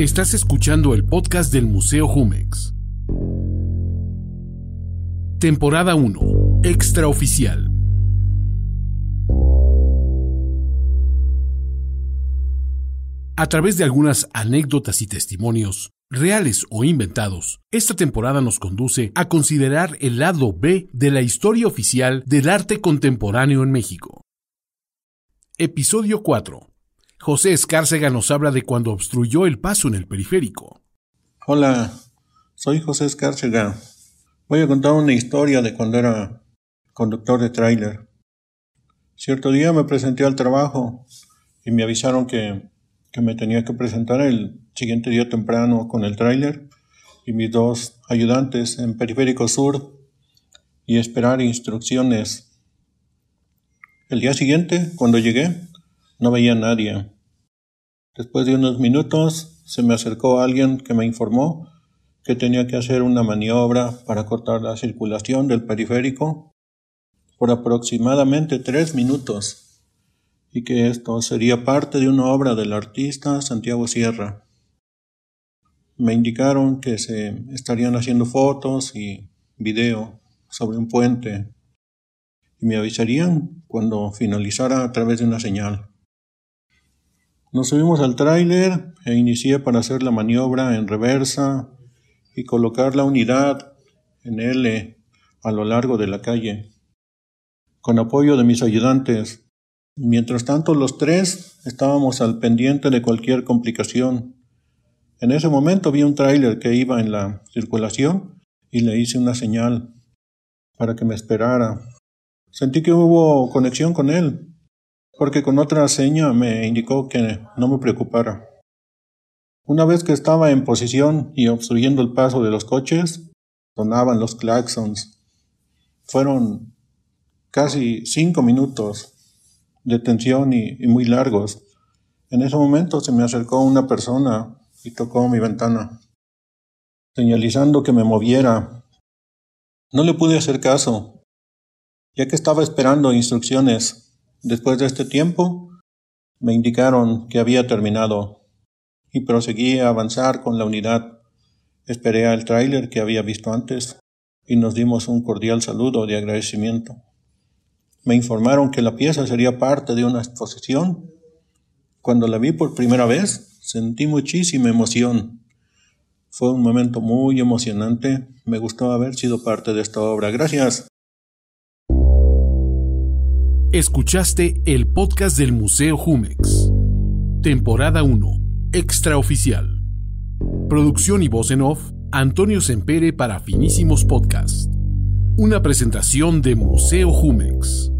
Estás escuchando el podcast del Museo Jumex. Temporada 1. Extraoficial. A través de algunas anécdotas y testimonios, reales o inventados, esta temporada nos conduce a considerar el lado B de la historia oficial del arte contemporáneo en México. Episodio 4. José Escárcega nos habla de cuando obstruyó el paso en el periférico. Hola, soy José Escárcega. Voy a contar una historia de cuando era conductor de tráiler. Cierto día me presenté al trabajo y me avisaron que, que me tenía que presentar el siguiente día temprano con el tráiler y mis dos ayudantes en Periférico Sur y esperar instrucciones. El día siguiente, cuando llegué, no veía a nadie. Después de unos minutos se me acercó alguien que me informó que tenía que hacer una maniobra para cortar la circulación del periférico por aproximadamente tres minutos y que esto sería parte de una obra del artista Santiago Sierra. Me indicaron que se estarían haciendo fotos y video sobre un puente y me avisarían cuando finalizara a través de una señal. Nos subimos al tráiler e inicié para hacer la maniobra en reversa y colocar la unidad en L a lo largo de la calle, con apoyo de mis ayudantes. Mientras tanto, los tres estábamos al pendiente de cualquier complicación. En ese momento vi un tráiler que iba en la circulación y le hice una señal para que me esperara. Sentí que hubo conexión con él porque con otra seña me indicó que no me preocupara. Una vez que estaba en posición y obstruyendo el paso de los coches, sonaban los claxons. Fueron casi cinco minutos de tensión y, y muy largos. En ese momento se me acercó una persona y tocó mi ventana, señalizando que me moviera. No le pude hacer caso, ya que estaba esperando instrucciones Después de este tiempo, me indicaron que había terminado y proseguí a avanzar con la unidad. Esperé al tráiler que había visto antes y nos dimos un cordial saludo de agradecimiento. Me informaron que la pieza sería parte de una exposición. Cuando la vi por primera vez, sentí muchísima emoción. Fue un momento muy emocionante. Me gustó haber sido parte de esta obra. Gracias. Escuchaste el podcast del Museo Jumex. Temporada 1. Extraoficial. Producción y voz en off, Antonio Sempere para Finísimos Podcast. Una presentación de Museo Jumex.